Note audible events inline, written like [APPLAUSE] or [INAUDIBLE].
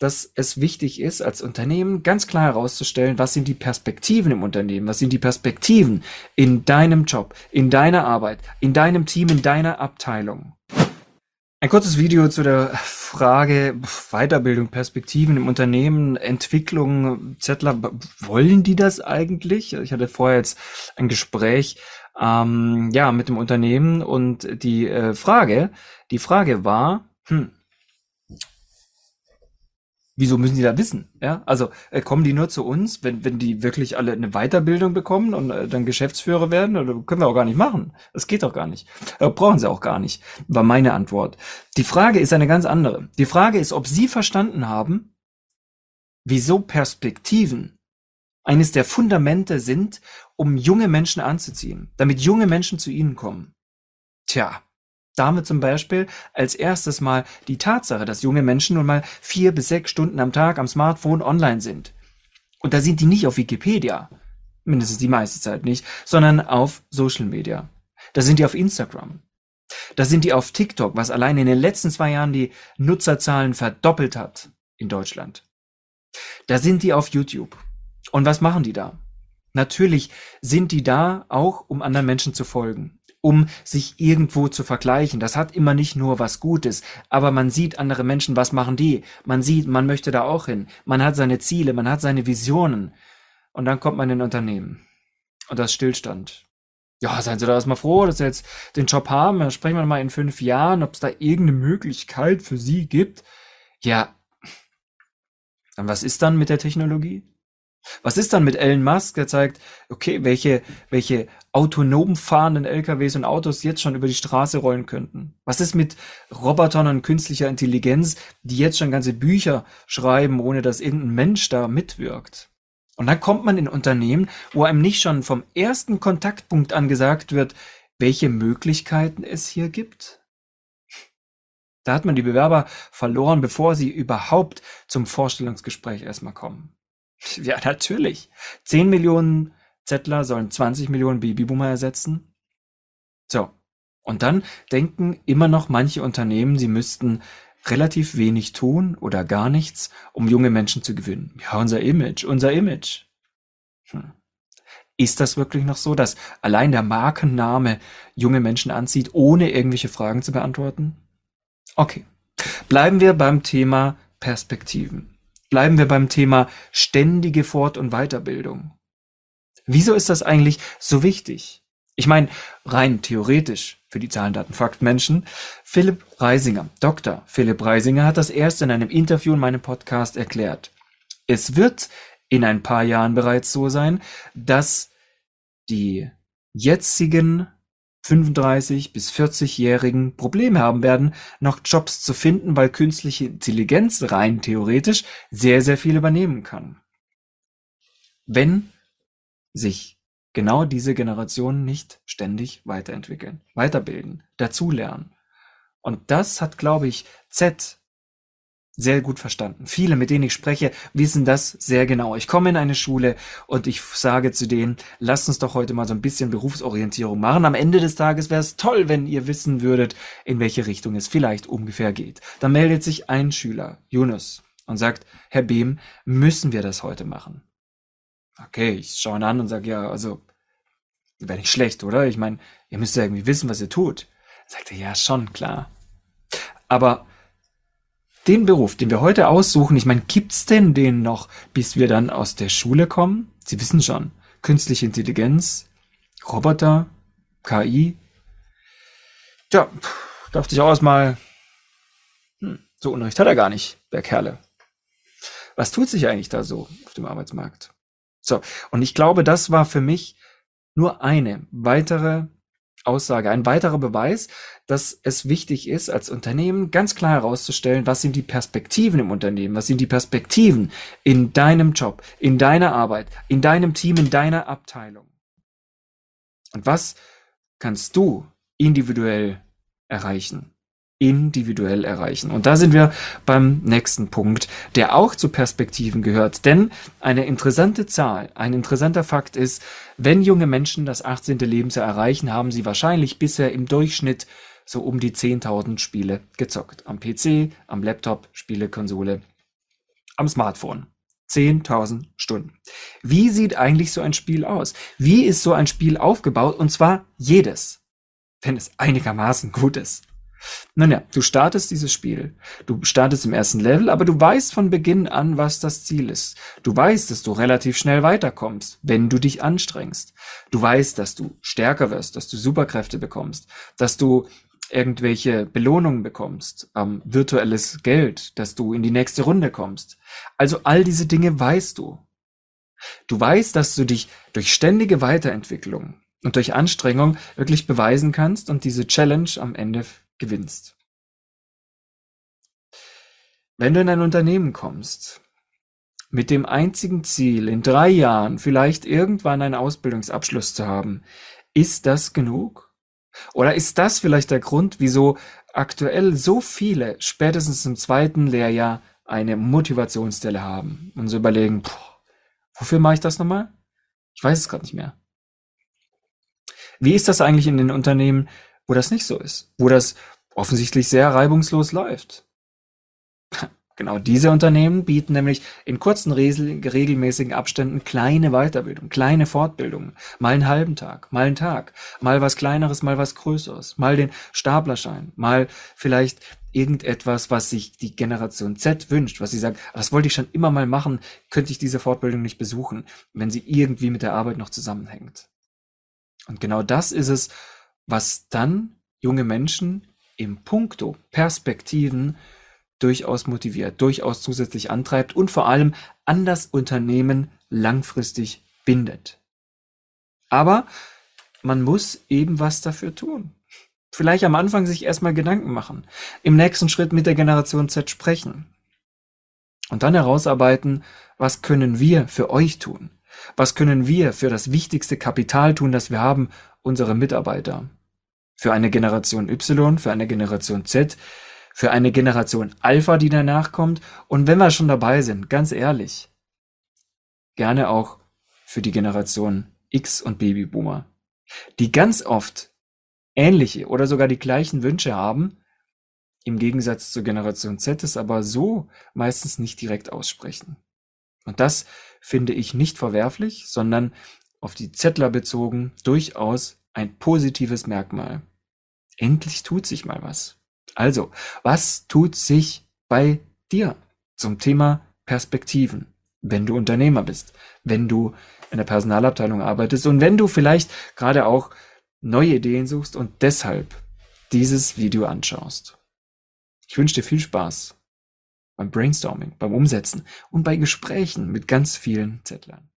dass es wichtig ist, als Unternehmen ganz klar herauszustellen, was sind die Perspektiven im Unternehmen, was sind die Perspektiven in deinem Job, in deiner Arbeit, in deinem Team, in deiner Abteilung. Ein kurzes Video zu der Frage Weiterbildung, Perspektiven im Unternehmen, Entwicklung, Zettler, wollen die das eigentlich? Ich hatte vorher jetzt ein Gespräch ähm, ja, mit dem Unternehmen und die äh, Frage, die Frage war, hm, wieso müssen die da wissen? Ja, also äh, kommen die nur zu uns, wenn, wenn die wirklich alle eine Weiterbildung bekommen und äh, dann Geschäftsführer werden? Oder können wir auch gar nicht machen. Das geht doch gar nicht. Äh, brauchen sie auch gar nicht, war meine Antwort. Die Frage ist eine ganz andere. Die Frage ist, ob sie verstanden haben, wieso Perspektiven eines der Fundamente sind, um junge Menschen anzuziehen, damit junge Menschen zu ihnen kommen. Tja, damit zum Beispiel als erstes mal die Tatsache, dass junge Menschen nun mal vier bis sechs Stunden am Tag am Smartphone online sind. Und da sind die nicht auf Wikipedia, mindestens die meiste Zeit nicht, sondern auf Social Media. Da sind die auf Instagram. Da sind die auf TikTok, was allein in den letzten zwei Jahren die Nutzerzahlen verdoppelt hat in Deutschland. Da sind die auf YouTube. Und was machen die da? Natürlich sind die da auch, um anderen Menschen zu folgen um sich irgendwo zu vergleichen. Das hat immer nicht nur was Gutes, aber man sieht andere Menschen, was machen die? Man sieht, man möchte da auch hin. Man hat seine Ziele, man hat seine Visionen. Und dann kommt man in ein Unternehmen. Und das Stillstand. Ja, seien Sie da erstmal froh, dass Sie jetzt den Job haben. Dann sprechen wir mal in fünf Jahren, ob es da irgendeine Möglichkeit für Sie gibt. Ja. Und was ist dann mit der Technologie? Was ist dann mit Elon Musk, der zeigt, okay, welche, welche autonom fahrenden LKWs und Autos jetzt schon über die Straße rollen könnten? Was ist mit Robotern und künstlicher Intelligenz, die jetzt schon ganze Bücher schreiben, ohne dass irgendein Mensch da mitwirkt? Und dann kommt man in Unternehmen, wo einem nicht schon vom ersten Kontaktpunkt an gesagt wird, welche Möglichkeiten es hier gibt. Da hat man die Bewerber verloren, bevor sie überhaupt zum Vorstellungsgespräch erstmal kommen. [LAUGHS] Ja, natürlich. 10 Millionen Zettler sollen 20 Millionen Babyboomer ersetzen. So. Und dann denken immer noch manche Unternehmen, sie müssten relativ wenig tun oder gar nichts, um junge Menschen zu gewinnen. Ja, unser Image, unser Image. Hm. Ist das wirklich noch so, dass allein der Markenname junge Menschen anzieht, ohne irgendwelche Fragen zu beantworten? Okay. Bleiben wir beim Thema Perspektiven. Bleiben wir beim Thema ständige Fort- und Weiterbildung. Wieso ist das eigentlich so wichtig? Ich meine, rein theoretisch für die Zahlen, Daten, Fakt Menschen. Philipp Reisinger, Dr. Philipp Reisinger hat das erst in einem Interview in meinem Podcast erklärt. Es wird in ein paar Jahren bereits so sein, dass die jetzigen 35 bis 40-Jährigen Probleme haben werden, noch Jobs zu finden, weil künstliche Intelligenz rein theoretisch sehr, sehr viel übernehmen kann. Wenn sich genau diese Generationen nicht ständig weiterentwickeln, weiterbilden, dazulernen. Und das hat, glaube ich, Z sehr gut verstanden. Viele, mit denen ich spreche, wissen das sehr genau. Ich komme in eine Schule und ich sage zu denen, lasst uns doch heute mal so ein bisschen Berufsorientierung machen. Am Ende des Tages wäre es toll, wenn ihr wissen würdet, in welche Richtung es vielleicht ungefähr geht. Dann meldet sich ein Schüler, Yunus, und sagt, Herr Behm, müssen wir das heute machen? Okay, ich schaue ihn an und sage, ja, also, wäre nicht schlecht, oder? Ich meine, ihr müsst ja irgendwie wissen, was ihr tut. Sagt er, ja, schon, klar. Aber den Beruf, den wir heute aussuchen, ich meine, gibt's denn den noch, bis wir dann aus der Schule kommen? Sie wissen schon, künstliche Intelligenz, Roboter, KI. Tja, dachte ich auch erstmal, hm, so Unrecht hat er gar nicht, der Kerle. Was tut sich eigentlich da so auf dem Arbeitsmarkt? So, und ich glaube, das war für mich nur eine weitere Aussage, ein weiterer Beweis, dass es wichtig ist, als Unternehmen ganz klar herauszustellen, was sind die Perspektiven im Unternehmen, was sind die Perspektiven in deinem Job, in deiner Arbeit, in deinem Team, in deiner Abteilung. Und was kannst du individuell erreichen? Individuell erreichen. Und da sind wir beim nächsten Punkt, der auch zu Perspektiven gehört. Denn eine interessante Zahl, ein interessanter Fakt ist, wenn junge Menschen das 18. Lebensjahr erreichen, haben sie wahrscheinlich bisher im Durchschnitt so um die 10.000 Spiele gezockt. Am PC, am Laptop, Spielekonsole. am Smartphone. 10.000 Stunden. Wie sieht eigentlich so ein Spiel aus? Wie ist so ein Spiel aufgebaut? Und zwar jedes, wenn es einigermaßen gut ist. Nun ja, du startest dieses Spiel. Du startest im ersten Level, aber du weißt von Beginn an, was das Ziel ist. Du weißt, dass du relativ schnell weiterkommst, wenn du dich anstrengst. Du weißt, dass du stärker wirst, dass du Superkräfte bekommst, dass du irgendwelche Belohnungen bekommst, ähm, virtuelles Geld, dass du in die nächste Runde kommst. Also all diese Dinge weißt du. Du weißt, dass du dich durch ständige Weiterentwicklung und durch Anstrengung wirklich beweisen kannst und diese Challenge am Ende gewinnst. Wenn du in ein Unternehmen kommst, mit dem einzigen Ziel, in drei Jahren vielleicht irgendwann einen Ausbildungsabschluss zu haben, ist das genug? Oder ist das vielleicht der Grund, wieso aktuell so viele spätestens im zweiten Lehrjahr eine Motivationsstelle haben und so überlegen, boah, wofür mache ich das nochmal? Ich weiß es gerade nicht mehr. Wie ist das eigentlich in den Unternehmen, wo das nicht so ist, wo das offensichtlich sehr reibungslos läuft? [LAUGHS] Genau diese Unternehmen bieten nämlich in kurzen, regelmäßigen Abständen kleine Weiterbildung, kleine Fortbildungen, mal einen halben Tag, mal einen Tag, mal was Kleineres, mal was Größeres, mal den Staplerschein, mal vielleicht irgendetwas, was sich die Generation Z wünscht, was sie sagt, das wollte ich schon immer mal machen, könnte ich diese Fortbildung nicht besuchen, wenn sie irgendwie mit der Arbeit noch zusammenhängt. Und genau das ist es, was dann junge Menschen im Punkto Perspektiven durchaus motiviert, durchaus zusätzlich antreibt und vor allem an das Unternehmen langfristig bindet. Aber man muss eben was dafür tun. Vielleicht am Anfang sich erstmal Gedanken machen, im nächsten Schritt mit der Generation Z sprechen und dann herausarbeiten, was können wir für euch tun? Was können wir für das wichtigste Kapital tun, das wir haben, unsere Mitarbeiter? Für eine Generation Y, für eine Generation Z, für eine Generation Alpha, die danach kommt. Und wenn wir schon dabei sind, ganz ehrlich, gerne auch für die Generation X und Babyboomer, die ganz oft ähnliche oder sogar die gleichen Wünsche haben, im Gegensatz zur Generation Z es aber so meistens nicht direkt aussprechen. Und das finde ich nicht verwerflich, sondern auf die Zettler bezogen durchaus ein positives Merkmal. Endlich tut sich mal was. Also, was tut sich bei dir zum Thema Perspektiven, wenn du Unternehmer bist, wenn du in der Personalabteilung arbeitest und wenn du vielleicht gerade auch neue Ideen suchst und deshalb dieses Video anschaust. Ich wünsche dir viel Spaß beim Brainstorming, beim Umsetzen und bei Gesprächen mit ganz vielen Zettlern.